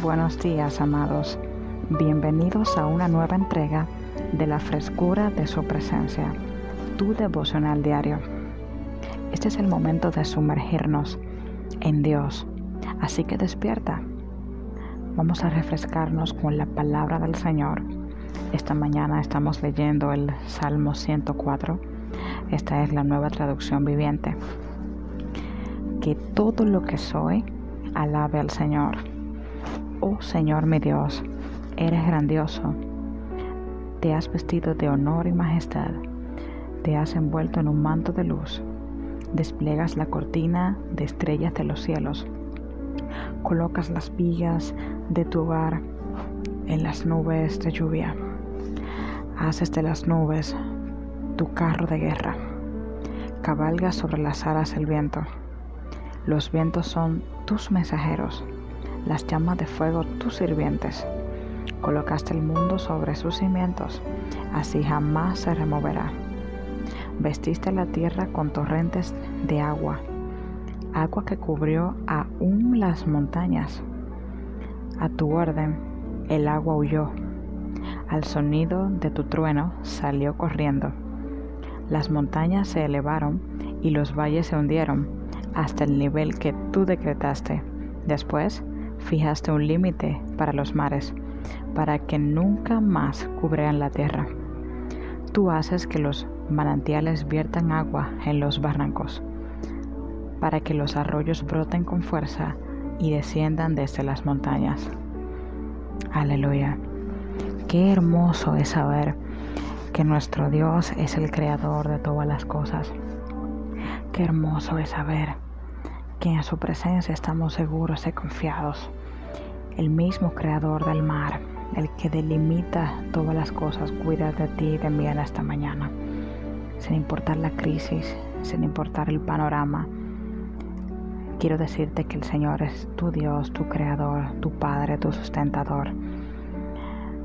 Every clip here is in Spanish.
Buenos días, amados. Bienvenidos a una nueva entrega de la frescura de su presencia, tu devocional diario. Este es el momento de sumergirnos en Dios, así que despierta. Vamos a refrescarnos con la palabra del Señor. Esta mañana estamos leyendo el Salmo 104. Esta es la nueva traducción viviente. Que todo lo que soy alabe al Señor. Oh Señor mi Dios, eres grandioso. Te has vestido de honor y majestad. Te has envuelto en un manto de luz. Despliegas la cortina de estrellas de los cielos. Colocas las vigas de tu hogar en las nubes de lluvia. Haces de las nubes tu carro de guerra. Cabalgas sobre las alas del viento. Los vientos son tus mensajeros, las llamas de fuego tus sirvientes. Colocaste el mundo sobre sus cimientos, así jamás se removerá. Vestiste la tierra con torrentes de agua, agua que cubrió aún las montañas. A tu orden el agua huyó, al sonido de tu trueno salió corriendo. Las montañas se elevaron y los valles se hundieron hasta el nivel que tú decretaste. Después, fijaste un límite para los mares, para que nunca más cubrieran la tierra. Tú haces que los manantiales viertan agua en los barrancos, para que los arroyos broten con fuerza y desciendan desde las montañas. Aleluya. Qué hermoso es saber que nuestro Dios es el creador de todas las cosas. Qué hermoso es saber que en su presencia estamos seguros y confiados. El mismo creador del mar, el que delimita todas las cosas, cuida de ti y de mí en esta mañana. Sin importar la crisis, sin importar el panorama, quiero decirte que el Señor es tu Dios, tu creador, tu Padre, tu sustentador.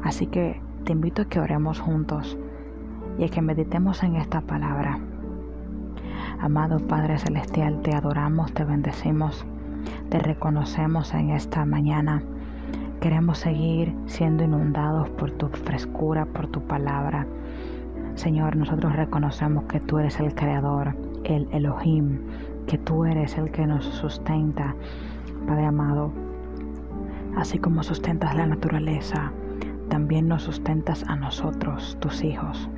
Así que te invito a que oremos juntos y a que meditemos en esta palabra Amado Padre Celestial, te adoramos, te bendecimos, te reconocemos en esta mañana. Queremos seguir siendo inundados por tu frescura, por tu palabra. Señor, nosotros reconocemos que tú eres el creador, el Elohim, que tú eres el que nos sustenta, Padre amado. Así como sustentas la naturaleza, también nos sustentas a nosotros, tus hijos.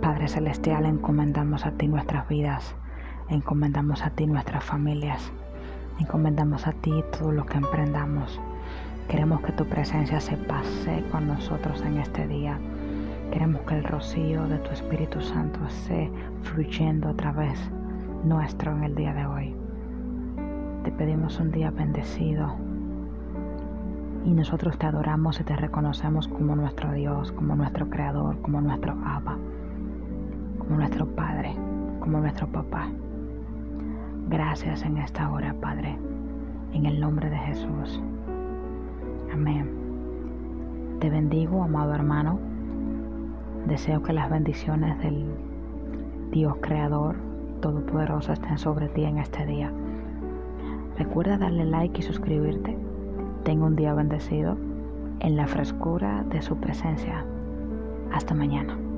Padre Celestial, encomendamos a ti nuestras vidas, encomendamos a ti nuestras familias, encomendamos a ti todo lo que emprendamos. Queremos que tu presencia se pase con nosotros en este día. Queremos que el rocío de tu Espíritu Santo esté fluyendo a través nuestro en el día de hoy. Te pedimos un día bendecido y nosotros te adoramos y te reconocemos como nuestro Dios, como nuestro Creador, como nuestro Abba como nuestro Padre, como nuestro papá. Gracias en esta hora, Padre, en el nombre de Jesús. Amén. Te bendigo, amado hermano. Deseo que las bendiciones del Dios Creador Todopoderoso estén sobre ti en este día. Recuerda darle like y suscribirte. Tengo un día bendecido en la frescura de su presencia. Hasta mañana.